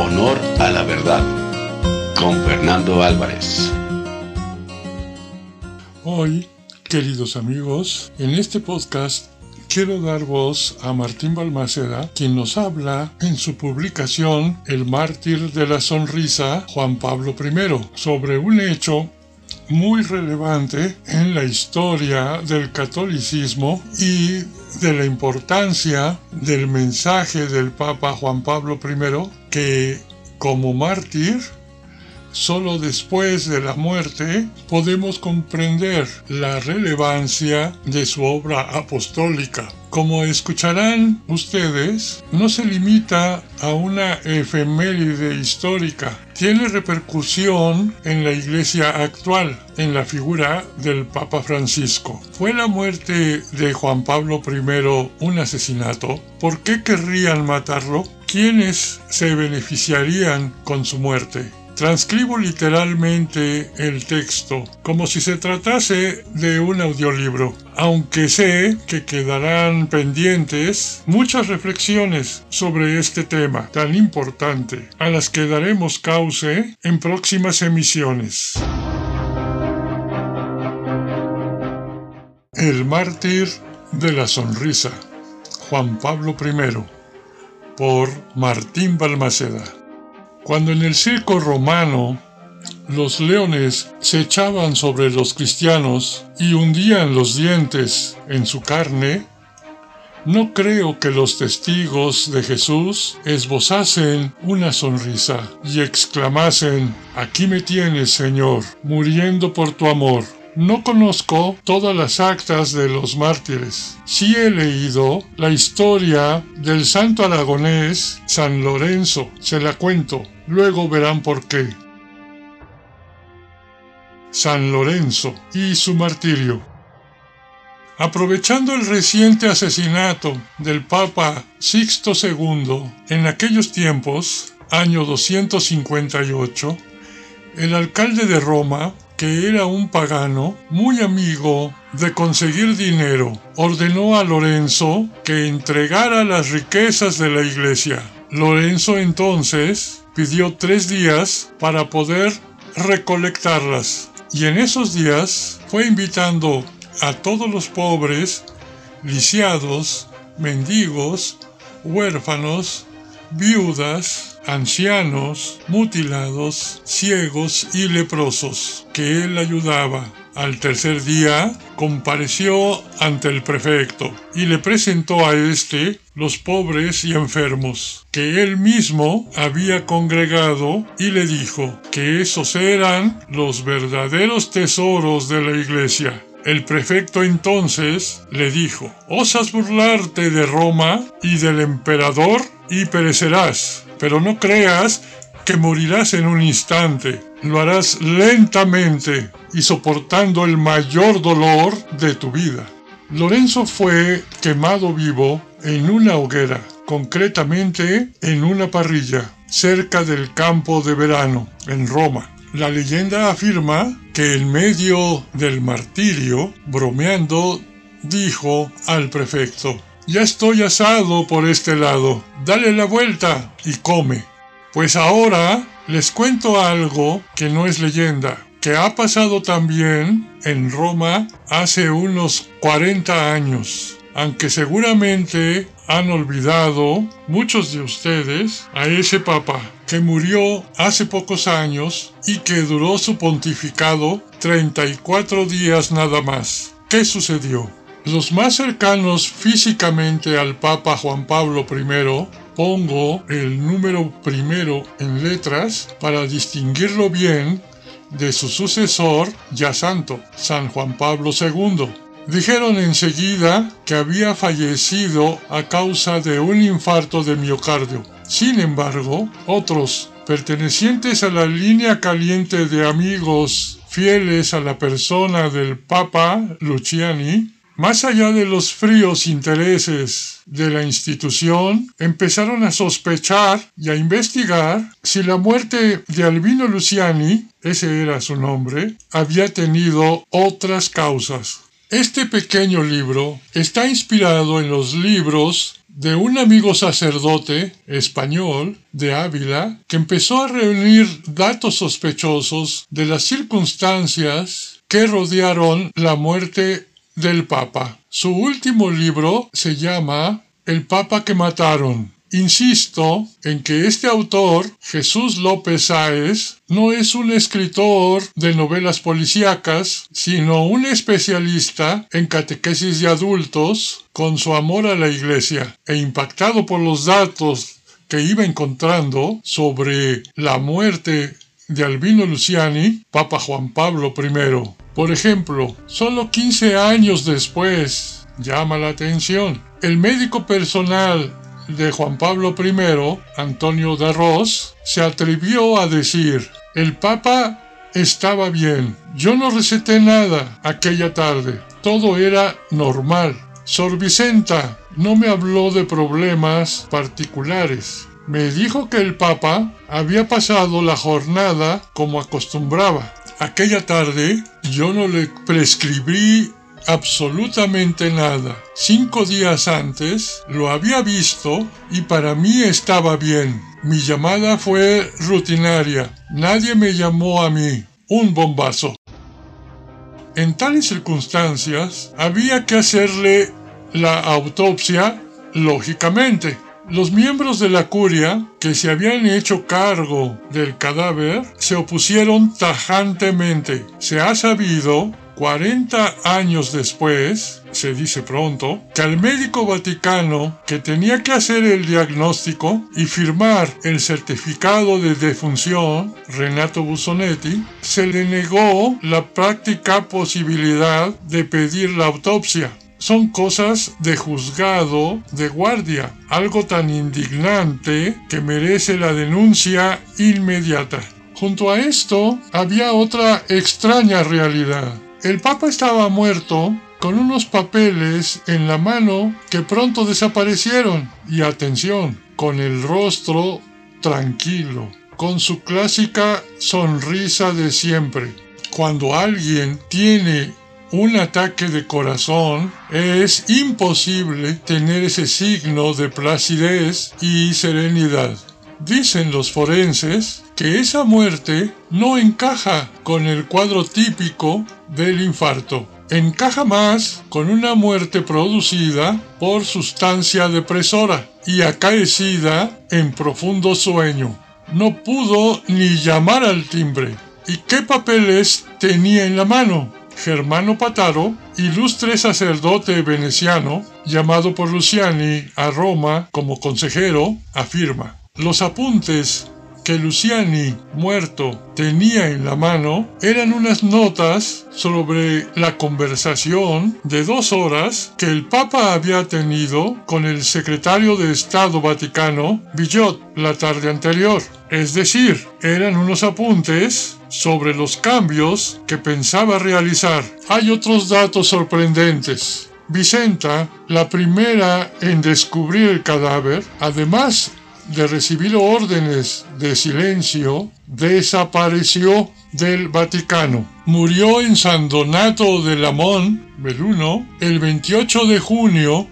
Honor a la Verdad con Fernando Álvarez. Hoy, queridos amigos, en este podcast quiero dar voz a Martín Balmaceda, quien nos habla en su publicación El mártir de la sonrisa, Juan Pablo I, sobre un hecho muy relevante en la historia del catolicismo y de la importancia del mensaje del Papa Juan Pablo I que como mártir Solo después de la muerte podemos comprender la relevancia de su obra apostólica. Como escucharán ustedes, no se limita a una efeméride histórica, tiene repercusión en la iglesia actual, en la figura del Papa Francisco. ¿Fue la muerte de Juan Pablo I un asesinato? ¿Por qué querrían matarlo? ¿Quiénes se beneficiarían con su muerte? Transcribo literalmente el texto como si se tratase de un audiolibro, aunque sé que quedarán pendientes muchas reflexiones sobre este tema tan importante, a las que daremos cauce en próximas emisiones. El mártir de la sonrisa, Juan Pablo I, por Martín Balmaceda. Cuando en el circo romano los leones se echaban sobre los cristianos y hundían los dientes en su carne, no creo que los testigos de Jesús esbozasen una sonrisa y exclamasen, Aquí me tienes, Señor, muriendo por tu amor. No conozco todas las actas de los mártires. Sí he leído la historia del santo aragonés San Lorenzo. Se la cuento. Luego verán por qué. San Lorenzo y su martirio. Aprovechando el reciente asesinato del Papa Sixto II en aquellos tiempos, año 258, el alcalde de Roma que era un pagano muy amigo de conseguir dinero, ordenó a Lorenzo que entregara las riquezas de la iglesia. Lorenzo entonces pidió tres días para poder recolectarlas y en esos días fue invitando a todos los pobres, lisiados, mendigos, huérfanos, viudas, ancianos, mutilados, ciegos y leprosos, que él ayudaba. Al tercer día compareció ante el prefecto y le presentó a éste los pobres y enfermos, que él mismo había congregado y le dijo que esos eran los verdaderos tesoros de la iglesia. El prefecto entonces le dijo, ¿osas burlarte de Roma y del emperador? y perecerás, pero no creas que morirás en un instante. Lo harás lentamente y soportando el mayor dolor de tu vida. Lorenzo fue quemado vivo en una hoguera, concretamente en una parrilla, cerca del campo de verano, en Roma. La leyenda afirma que en medio del martirio, bromeando, dijo al prefecto, ya estoy asado por este lado. Dale la vuelta y come. Pues ahora les cuento algo que no es leyenda, que ha pasado también en Roma hace unos 40 años. Aunque seguramente han olvidado muchos de ustedes a ese papa que murió hace pocos años y que duró su pontificado 34 días nada más. ¿Qué sucedió? Los más cercanos físicamente al Papa Juan Pablo I, pongo el número primero en letras para distinguirlo bien de su sucesor ya santo, San Juan Pablo II. Dijeron enseguida que había fallecido a causa de un infarto de miocardio. Sin embargo, otros, pertenecientes a la línea caliente de amigos fieles a la persona del Papa Luciani, más allá de los fríos intereses de la institución, empezaron a sospechar y a investigar si la muerte de Albino Luciani, ese era su nombre, había tenido otras causas. Este pequeño libro está inspirado en los libros de un amigo sacerdote español de Ávila que empezó a reunir datos sospechosos de las circunstancias que rodearon la muerte del Papa. Su último libro se llama El Papa que mataron Insisto en que este autor, Jesús López Sáez, no es un escritor de novelas policíacas, sino un especialista en catequesis de adultos con su amor a la iglesia e impactado por los datos que iba encontrando sobre la muerte de Albino Luciani, Papa Juan Pablo I. Por ejemplo, solo 15 años después, llama la atención, el médico personal de Juan Pablo I, Antonio de Ros, se atrevió a decir, el Papa estaba bien, yo no receté nada aquella tarde, todo era normal. Sor Vicenta no me habló de problemas particulares. Me dijo que el Papa había pasado la jornada como acostumbraba. Aquella tarde yo no le prescribí absolutamente nada. Cinco días antes lo había visto y para mí estaba bien. Mi llamada fue rutinaria. Nadie me llamó a mí. Un bombazo. En tales circunstancias había que hacerle la autopsia lógicamente. Los miembros de la curia que se habían hecho cargo del cadáver se opusieron tajantemente. Se ha sabido 40 años después, se dice pronto, que al médico vaticano que tenía que hacer el diagnóstico y firmar el certificado de defunción, Renato Busonetti, se le negó la práctica posibilidad de pedir la autopsia son cosas de juzgado de guardia, algo tan indignante que merece la denuncia inmediata. Junto a esto había otra extraña realidad. El Papa estaba muerto con unos papeles en la mano que pronto desaparecieron y atención, con el rostro tranquilo, con su clásica sonrisa de siempre. Cuando alguien tiene un ataque de corazón, es imposible tener ese signo de placidez y serenidad. Dicen los forenses que esa muerte no encaja con el cuadro típico del infarto. Encaja más con una muerte producida por sustancia depresora y acaecida en profundo sueño. No pudo ni llamar al timbre. ¿Y qué papeles tenía en la mano? Germano Pataro, ilustre sacerdote veneciano, llamado por Luciani a Roma como consejero, afirma, los apuntes que Luciani, muerto, tenía en la mano eran unas notas sobre la conversación de dos horas que el Papa había tenido con el secretario de Estado Vaticano, Villot, la tarde anterior. Es decir, eran unos apuntes sobre los cambios que pensaba realizar. Hay otros datos sorprendentes. Vicenta, la primera en descubrir el cadáver, además de recibir órdenes de silencio, desapareció del Vaticano. Murió en San Donato de Lamón, Beluno, el 28 de junio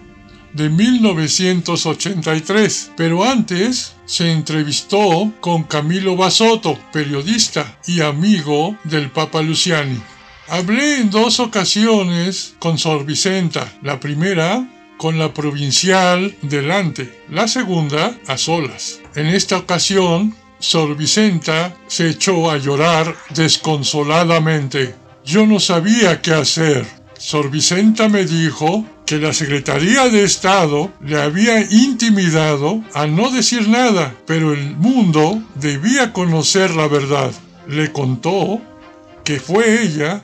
de 1983, pero antes se entrevistó con Camilo Basotto, periodista y amigo del Papa Luciani. Hablé en dos ocasiones con Sor Vicenta, la primera con la provincial delante, la segunda a solas. En esta ocasión, Sor Vicenta se echó a llorar desconsoladamente. Yo no sabía qué hacer. Sor Vicenta me dijo que la Secretaría de Estado le había intimidado a no decir nada, pero el mundo debía conocer la verdad. Le contó que fue ella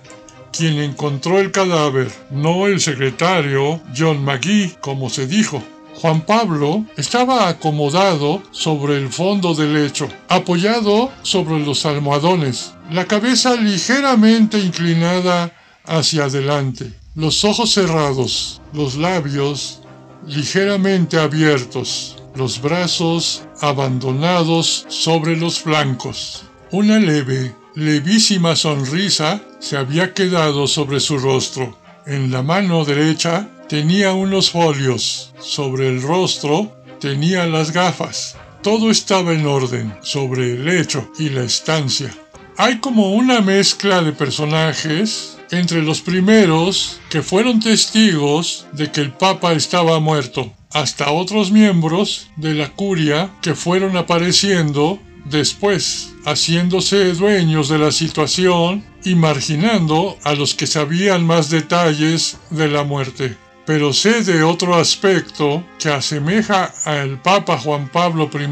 quien encontró el cadáver, no el secretario John McGee, como se dijo. Juan Pablo estaba acomodado sobre el fondo del lecho, apoyado sobre los almohadones, la cabeza ligeramente inclinada hacia adelante, los ojos cerrados, los labios ligeramente abiertos, los brazos abandonados sobre los flancos. Una leve levísima sonrisa se había quedado sobre su rostro. En la mano derecha tenía unos folios. Sobre el rostro tenía las gafas. Todo estaba en orden sobre el lecho y la estancia. Hay como una mezcla de personajes entre los primeros que fueron testigos de que el Papa estaba muerto, hasta otros miembros de la curia que fueron apareciendo después, haciéndose dueños de la situación y marginando a los que sabían más detalles de la muerte. Pero sé de otro aspecto que asemeja al Papa Juan Pablo I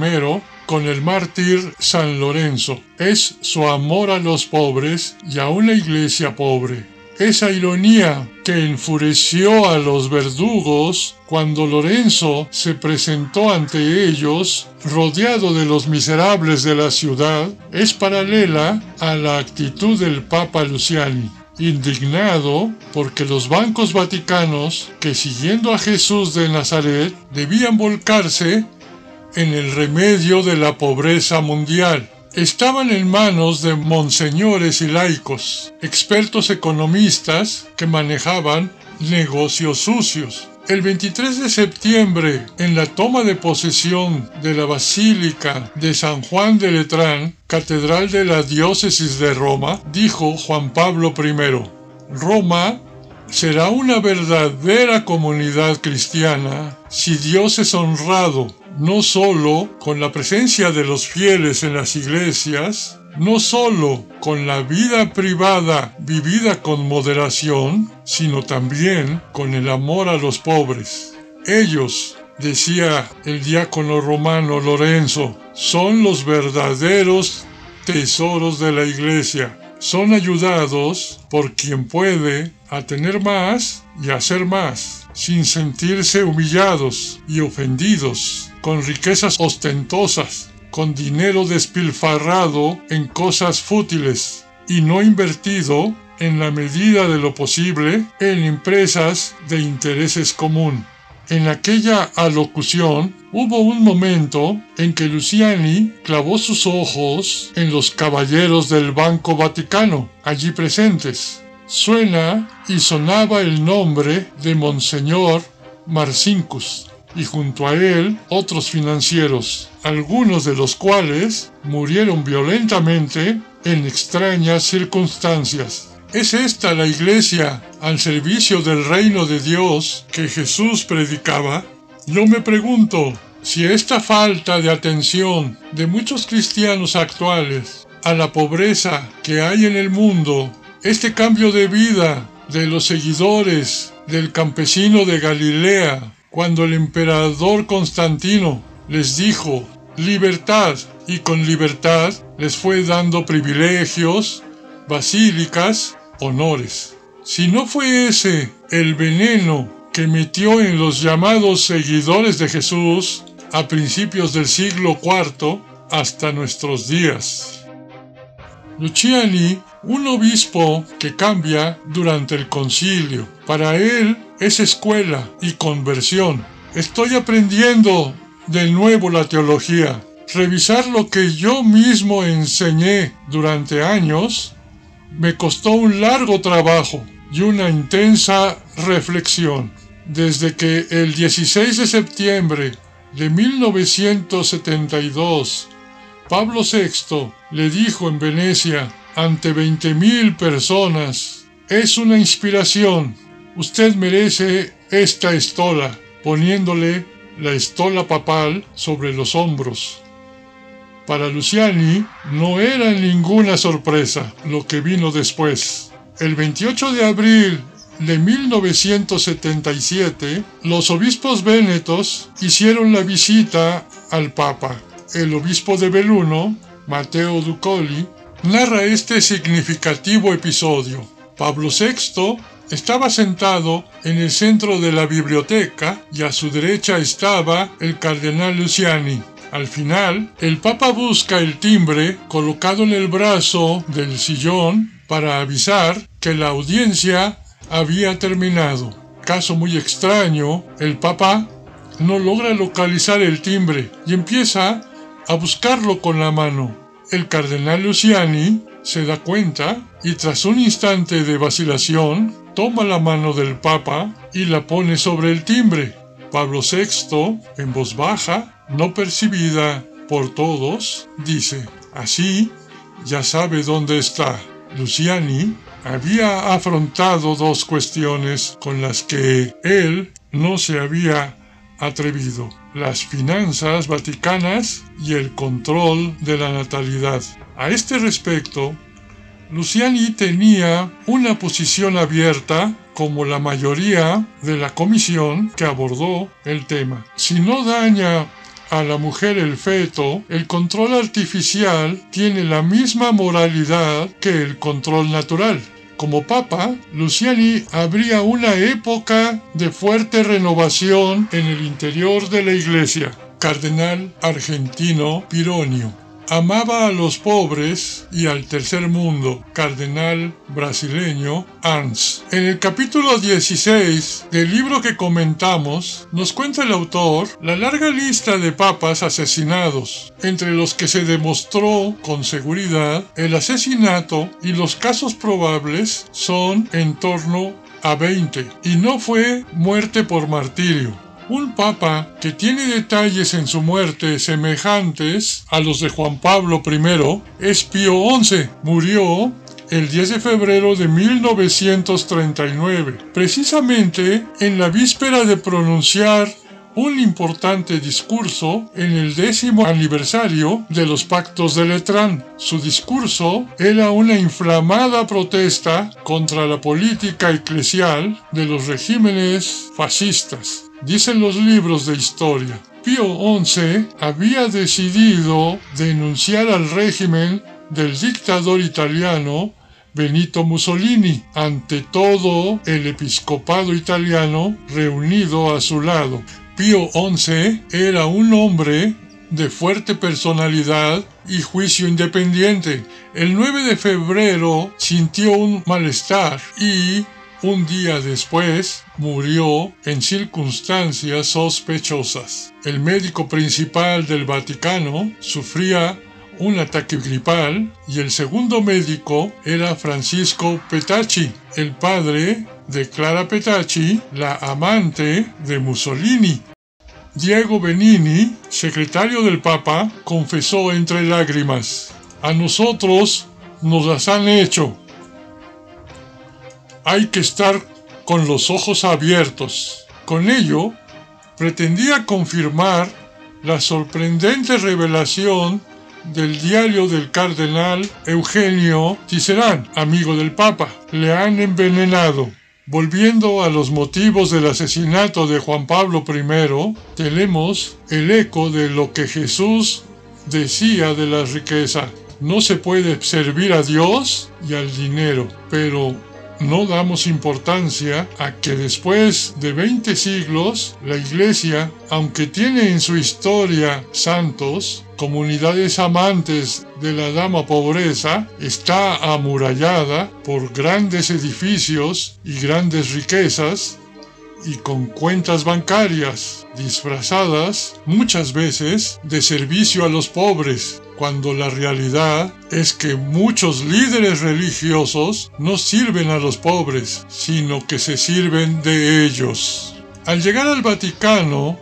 con el mártir San Lorenzo. Es su amor a los pobres y a una iglesia pobre. Esa ironía que enfureció a los verdugos cuando Lorenzo se presentó ante ellos rodeado de los miserables de la ciudad es paralela a la actitud del Papa Luciani indignado porque los bancos vaticanos, que siguiendo a Jesús de Nazaret, debían volcarse en el remedio de la pobreza mundial estaban en manos de monseñores y laicos, expertos economistas que manejaban negocios sucios. El 23 de septiembre, en la toma de posesión de la Basílica de San Juan de Letrán, catedral de la diócesis de Roma, dijo Juan Pablo I, Roma será una verdadera comunidad cristiana si Dios es honrado no solo con la presencia de los fieles en las iglesias, no solo con la vida privada vivida con moderación, sino también con el amor a los pobres. Ellos, decía el diácono romano Lorenzo, son los verdaderos tesoros de la iglesia. Son ayudados por quien puede a tener más y hacer más, sin sentirse humillados y ofendidos con riquezas ostentosas, con dinero despilfarrado en cosas fútiles y no invertido en la medida de lo posible en empresas de intereses común. En aquella alocución hubo un momento en que Luciani clavó sus ojos en los caballeros del Banco Vaticano, allí presentes. Suena y sonaba el nombre de Monseñor Marcincus y junto a él otros financieros, algunos de los cuales murieron violentamente en extrañas circunstancias. ¿Es esta la iglesia al servicio del reino de Dios que Jesús predicaba? Yo me pregunto si esta falta de atención de muchos cristianos actuales a la pobreza que hay en el mundo, este cambio de vida de los seguidores del campesino de Galilea, cuando el emperador Constantino les dijo libertad y con libertad les fue dando privilegios, basílicas, honores. Si no fue ese el veneno que metió en los llamados seguidores de Jesús a principios del siglo IV hasta nuestros días. Luciani, un obispo que cambia durante el concilio. Para él, es escuela y conversión. Estoy aprendiendo de nuevo la teología. Revisar lo que yo mismo enseñé durante años me costó un largo trabajo y una intensa reflexión. Desde que el 16 de septiembre de 1972 Pablo VI le dijo en Venecia ante 20.000 personas, es una inspiración Usted merece esta estola, poniéndole la estola papal sobre los hombros. Para Luciani no era ninguna sorpresa lo que vino después. El 28 de abril de 1977, los obispos vénetos hicieron la visita al Papa. El obispo de Beluno, Mateo Ducoli, narra este significativo episodio. Pablo VI estaba sentado en el centro de la biblioteca y a su derecha estaba el cardenal Luciani. Al final, el Papa busca el timbre colocado en el brazo del sillón para avisar que la audiencia había terminado. Caso muy extraño, el Papa no logra localizar el timbre y empieza a buscarlo con la mano. El cardenal Luciani se da cuenta y tras un instante de vacilación toma la mano del Papa y la pone sobre el timbre. Pablo VI, en voz baja, no percibida por todos, dice, así ya sabe dónde está. Luciani había afrontado dos cuestiones con las que él no se había atrevido, las finanzas vaticanas y el control de la natalidad. A este respecto, Luciani tenía una posición abierta como la mayoría de la comisión que abordó el tema. Si no daña a la mujer el feto, el control artificial tiene la misma moralidad que el control natural. Como papa, Luciani abría una época de fuerte renovación en el interior de la iglesia. Cardenal argentino Pironio. Amaba a los pobres y al tercer mundo, cardenal brasileño Ans. En el capítulo 16 del libro que comentamos, nos cuenta el autor la larga lista de papas asesinados, entre los que se demostró con seguridad el asesinato y los casos probables son en torno a 20, y no fue muerte por martirio. Un papa que tiene detalles en su muerte semejantes a los de Juan Pablo I es Pío XI. Murió el 10 de febrero de 1939, precisamente en la víspera de pronunciar un importante discurso en el décimo aniversario de los pactos de Letrán. Su discurso era una inflamada protesta contra la política eclesial de los regímenes fascistas dicen los libros de historia. Pío XI había decidido denunciar al régimen del dictador italiano Benito Mussolini ante todo el episcopado italiano reunido a su lado. Pío XI era un hombre de fuerte personalidad y juicio independiente. El 9 de febrero sintió un malestar y un día después murió en circunstancias sospechosas. El médico principal del Vaticano sufría un ataque gripal y el segundo médico era Francisco Petacci, el padre de Clara Petacci, la amante de Mussolini. Diego Benini, secretario del Papa, confesó entre lágrimas, a nosotros nos las han hecho hay que estar con los ojos abiertos. Con ello, pretendía confirmar la sorprendente revelación del diario del cardenal Eugenio Cicerán, amigo del Papa. Le han envenenado. Volviendo a los motivos del asesinato de Juan Pablo I, tenemos el eco de lo que Jesús decía de la riqueza. No se puede servir a Dios y al dinero, pero no damos importancia a que después de 20 siglos la Iglesia, aunque tiene en su historia santos, comunidades amantes de la dama pobreza, está amurallada por grandes edificios y grandes riquezas y con cuentas bancarias disfrazadas muchas veces de servicio a los pobres, cuando la realidad es que muchos líderes religiosos no sirven a los pobres, sino que se sirven de ellos. Al llegar al Vaticano,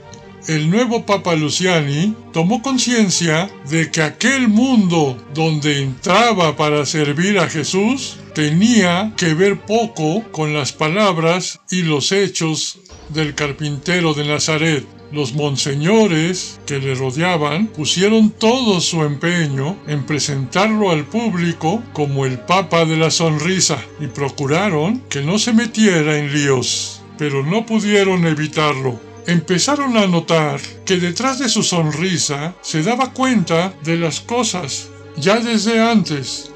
el nuevo Papa Luciani tomó conciencia de que aquel mundo donde entraba para servir a Jesús tenía que ver poco con las palabras y los hechos del carpintero de Nazaret. Los monseñores que le rodeaban pusieron todo su empeño en presentarlo al público como el Papa de la Sonrisa y procuraron que no se metiera en líos, pero no pudieron evitarlo. Empezaron a notar que detrás de su sonrisa se daba cuenta de las cosas ya desde antes,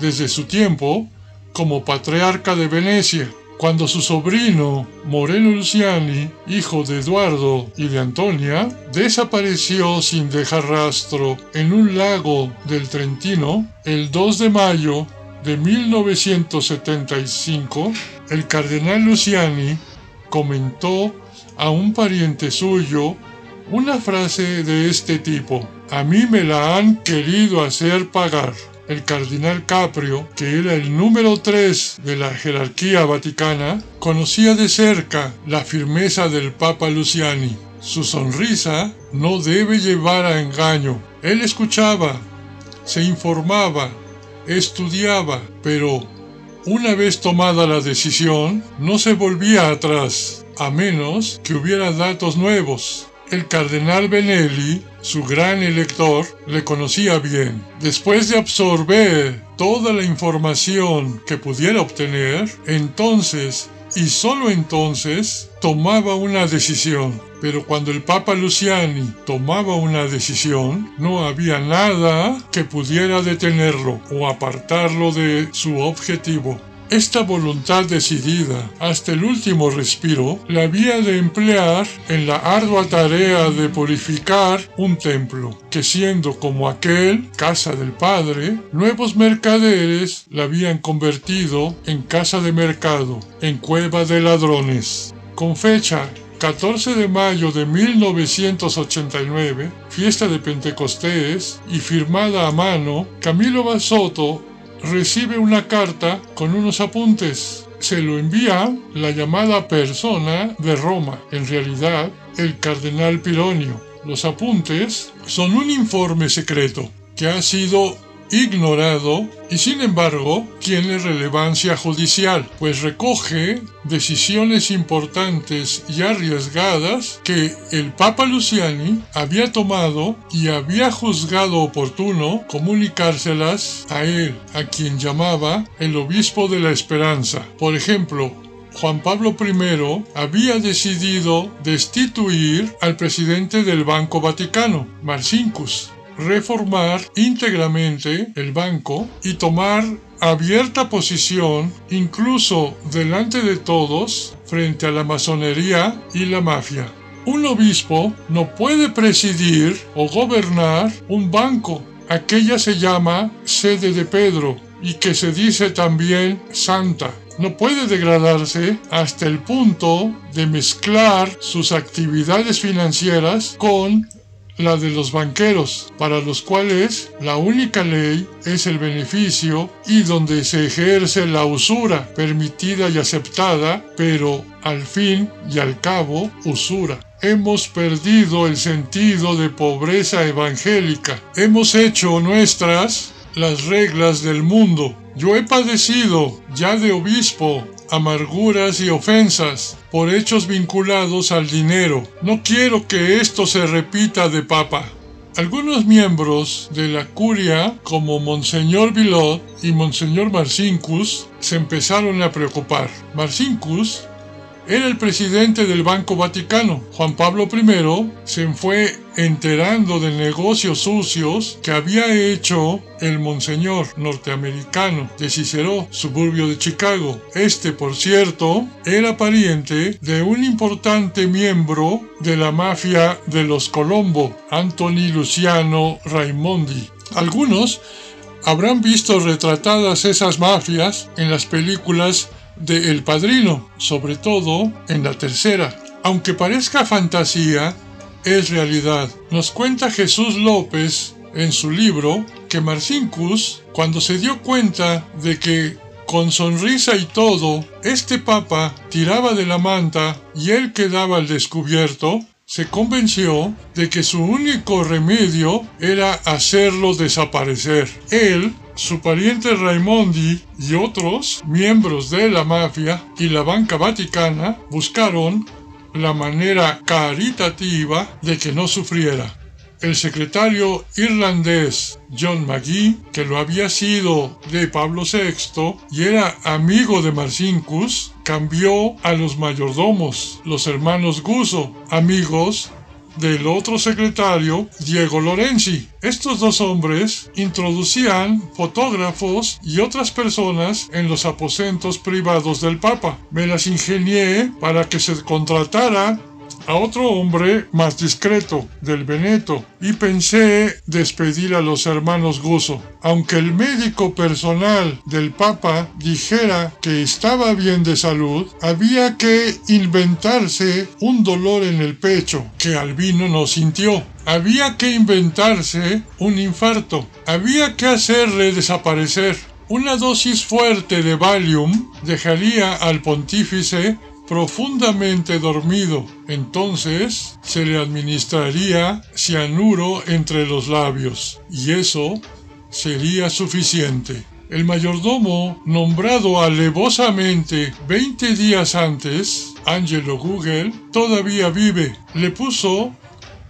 desde su tiempo como patriarca de Venecia cuando su sobrino Moreno Luciani, hijo de Eduardo y de Antonia, desapareció sin dejar rastro en un lago del Trentino el 2 de mayo de 1975, el cardenal Luciani comentó a un pariente suyo una frase de este tipo, a mí me la han querido hacer pagar. El cardenal Caprio, que era el número 3 de la jerarquía vaticana, conocía de cerca la firmeza del Papa Luciani. Su sonrisa no debe llevar a engaño. Él escuchaba, se informaba, estudiaba, pero una vez tomada la decisión, no se volvía atrás, a menos que hubiera datos nuevos. El cardenal Benelli, su gran elector, le conocía bien. Después de absorber toda la información que pudiera obtener, entonces y solo entonces tomaba una decisión. Pero cuando el Papa Luciani tomaba una decisión, no había nada que pudiera detenerlo o apartarlo de su objetivo. Esta voluntad decidida hasta el último respiro la había de emplear en la ardua tarea de purificar un templo, que siendo como aquel, casa del Padre, nuevos mercaderes la habían convertido en casa de mercado, en cueva de ladrones. Con fecha 14 de mayo de 1989, fiesta de Pentecostés, y firmada a mano, Camilo Basoto recibe una carta con unos apuntes. Se lo envía la llamada persona de Roma, en realidad el cardenal Pironio. Los apuntes son un informe secreto que ha sido ignorado y sin embargo tiene relevancia judicial, pues recoge decisiones importantes y arriesgadas que el Papa Luciani había tomado y había juzgado oportuno comunicárselas a él, a quien llamaba el obispo de la esperanza. Por ejemplo, Juan Pablo I había decidido destituir al presidente del Banco Vaticano, Marcinkus, reformar íntegramente el banco y tomar abierta posición, incluso delante de todos, frente a la masonería y la mafia. Un obispo no puede presidir o gobernar un banco. Aquella se llama sede de Pedro y que se dice también santa. No puede degradarse hasta el punto de mezclar sus actividades financieras con la de los banqueros, para los cuales la única ley es el beneficio y donde se ejerce la usura permitida y aceptada, pero al fin y al cabo usura. Hemos perdido el sentido de pobreza evangélica. Hemos hecho nuestras las reglas del mundo. Yo he padecido ya de obispo amarguras y ofensas por hechos vinculados al dinero. No quiero que esto se repita de papa. Algunos miembros de la curia, como Monseñor Vilot y Monseñor Marcincus, se empezaron a preocupar. Marcincus era el presidente del Banco Vaticano. Juan Pablo I se fue enterando de negocios sucios que había hecho el monseñor norteamericano de Cicero, suburbio de Chicago. Este, por cierto, era pariente de un importante miembro de la mafia de los Colombo, Anthony Luciano Raimondi. Algunos habrán visto retratadas esas mafias en las películas de El Padrino, sobre todo en la tercera. Aunque parezca fantasía, es realidad. Nos cuenta Jesús López en su libro que Marcincus, cuando se dio cuenta de que con sonrisa y todo, este papa tiraba de la manta y él quedaba al descubierto, se convenció de que su único remedio era hacerlo desaparecer. Él su pariente Raimondi y otros miembros de la mafia y la banca vaticana buscaron la manera caritativa de que no sufriera. El secretario irlandés John McGee, que lo había sido de Pablo VI y era amigo de Marcinkus, cambió a los mayordomos, los hermanos Guso, amigos del otro secretario, Diego Lorenzi. Estos dos hombres introducían fotógrafos y otras personas en los aposentos privados del Papa. Me las ingenié para que se contratara a otro hombre más discreto, del Veneto, y pensé despedir a los hermanos Guso. Aunque el médico personal del Papa dijera que estaba bien de salud, había que inventarse un dolor en el pecho que Albino no sintió. Había que inventarse un infarto. Había que hacerle desaparecer. Una dosis fuerte de Valium dejaría al pontífice profundamente dormido. Entonces se le administraría cianuro entre los labios y eso sería suficiente. El mayordomo, nombrado alevosamente 20 días antes, Angelo Google, todavía vive. Le puso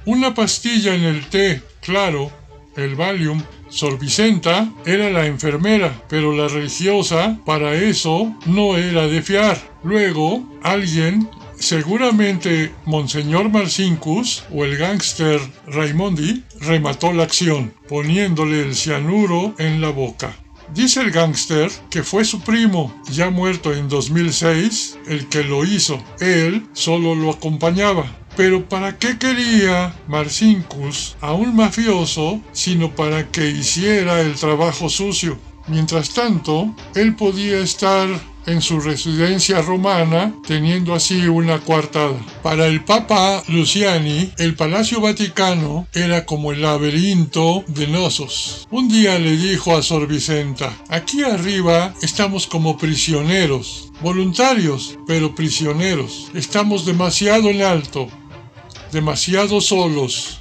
una pastilla en el té, claro, el Valium, Sor Vicenta era la enfermera, pero la religiosa para eso no era de fiar. Luego, alguien, seguramente Monseñor Marcincus o el gángster Raimondi, remató la acción, poniéndole el cianuro en la boca. Dice el gángster que fue su primo, ya muerto en 2006, el que lo hizo. Él solo lo acompañaba. Pero ¿para qué quería Marcincus a un mafioso sino para que hiciera el trabajo sucio? Mientras tanto, él podía estar en su residencia romana, teniendo así una coartada. Para el Papa Luciani, el Palacio Vaticano era como el laberinto de Nosos. Un día le dijo a Sor Vicenta, aquí arriba estamos como prisioneros, voluntarios, pero prisioneros. Estamos demasiado en alto, demasiado solos,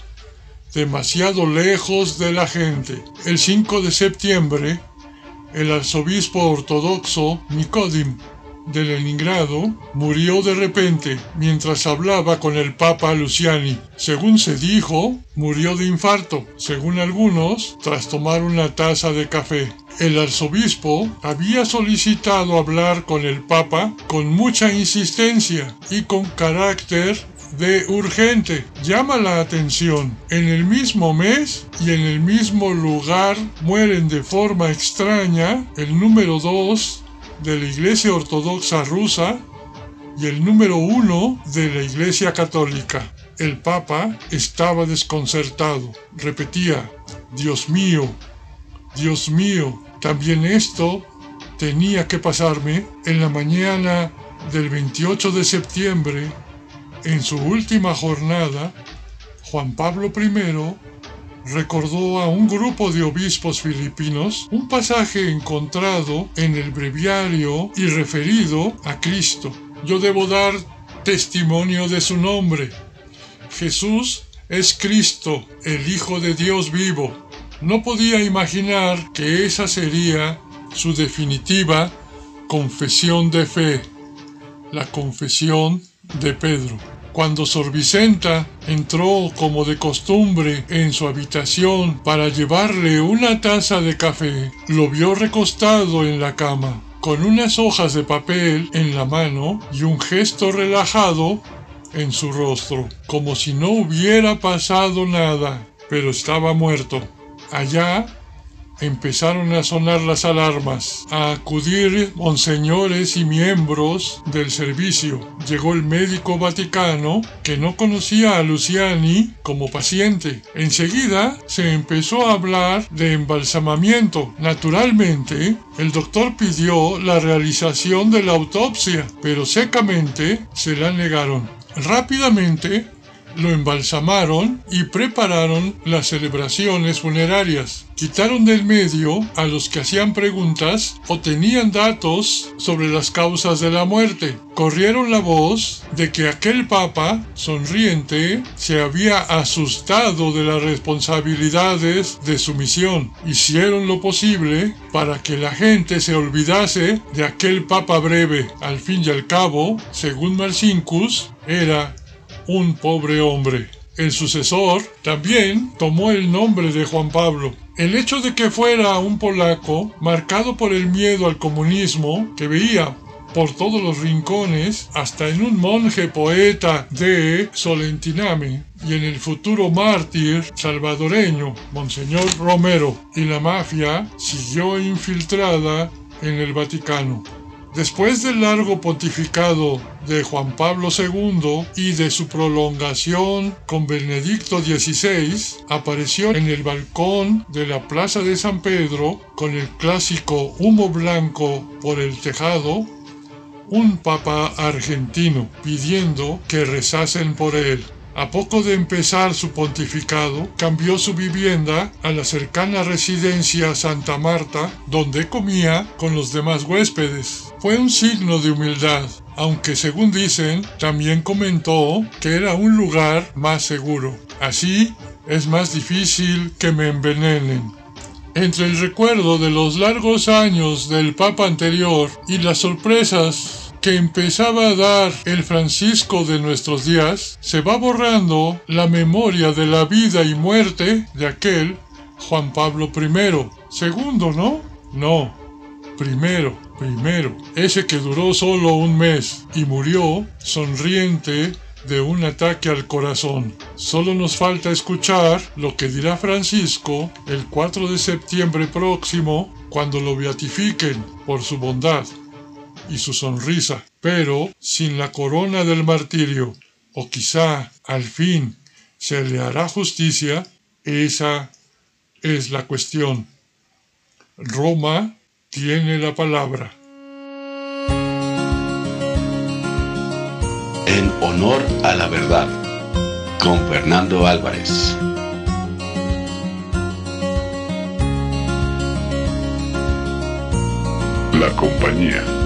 demasiado lejos de la gente. El 5 de septiembre, el arzobispo ortodoxo Nikodim de Leningrado murió de repente mientras hablaba con el Papa Luciani. Según se dijo, murió de infarto, según algunos, tras tomar una taza de café. El arzobispo había solicitado hablar con el Papa con mucha insistencia y con carácter de urgente. Llama la atención. En el mismo mes y en el mismo lugar mueren de forma extraña el número 2 de la Iglesia Ortodoxa rusa y el número 1 de la Iglesia Católica. El Papa estaba desconcertado. Repetía, Dios mío, Dios mío, también esto tenía que pasarme en la mañana del 28 de septiembre en su última jornada, Juan Pablo I recordó a un grupo de obispos filipinos un pasaje encontrado en el breviario y referido a Cristo. Yo debo dar testimonio de su nombre. Jesús es Cristo, el Hijo de Dios vivo. No podía imaginar que esa sería su definitiva confesión de fe, la confesión de Pedro. Cuando Sor Vicenta entró como de costumbre en su habitación para llevarle una taza de café, lo vio recostado en la cama, con unas hojas de papel en la mano y un gesto relajado en su rostro, como si no hubiera pasado nada, pero estaba muerto. Allá empezaron a sonar las alarmas, a acudir monseñores y miembros del servicio. Llegó el médico vaticano que no conocía a Luciani como paciente. Enseguida se empezó a hablar de embalsamamiento. Naturalmente, el doctor pidió la realización de la autopsia, pero secamente se la negaron. Rápidamente lo embalsamaron y prepararon las celebraciones funerarias. Quitaron del medio a los que hacían preguntas o tenían datos sobre las causas de la muerte. Corrieron la voz de que aquel papa, sonriente, se había asustado de las responsabilidades de su misión. Hicieron lo posible para que la gente se olvidase de aquel papa breve. Al fin y al cabo, según Marcincus, era un pobre hombre. El sucesor también tomó el nombre de Juan Pablo. El hecho de que fuera un polaco, marcado por el miedo al comunismo, que veía por todos los rincones, hasta en un monje poeta de Solentiname y en el futuro mártir salvadoreño, Monseñor Romero, y la mafia siguió infiltrada en el Vaticano. Después del largo pontificado de Juan Pablo II y de su prolongación con Benedicto XVI, apareció en el balcón de la Plaza de San Pedro con el clásico humo blanco por el tejado un papa argentino pidiendo que rezasen por él. A poco de empezar su pontificado, cambió su vivienda a la cercana residencia Santa Marta, donde comía con los demás huéspedes. Fue un signo de humildad, aunque según dicen, también comentó que era un lugar más seguro. Así es más difícil que me envenenen. Entre el recuerdo de los largos años del Papa anterior y las sorpresas que empezaba a dar el Francisco de nuestros días, se va borrando la memoria de la vida y muerte de aquel Juan Pablo I. Segundo, ¿no? No. Primero, primero. Ese que duró solo un mes y murió sonriente de un ataque al corazón. Solo nos falta escuchar lo que dirá Francisco el 4 de septiembre próximo cuando lo beatifiquen por su bondad y su sonrisa, pero sin la corona del martirio, o quizá al fin se le hará justicia, esa es la cuestión. Roma tiene la palabra. En honor a la verdad, con Fernando Álvarez. La compañía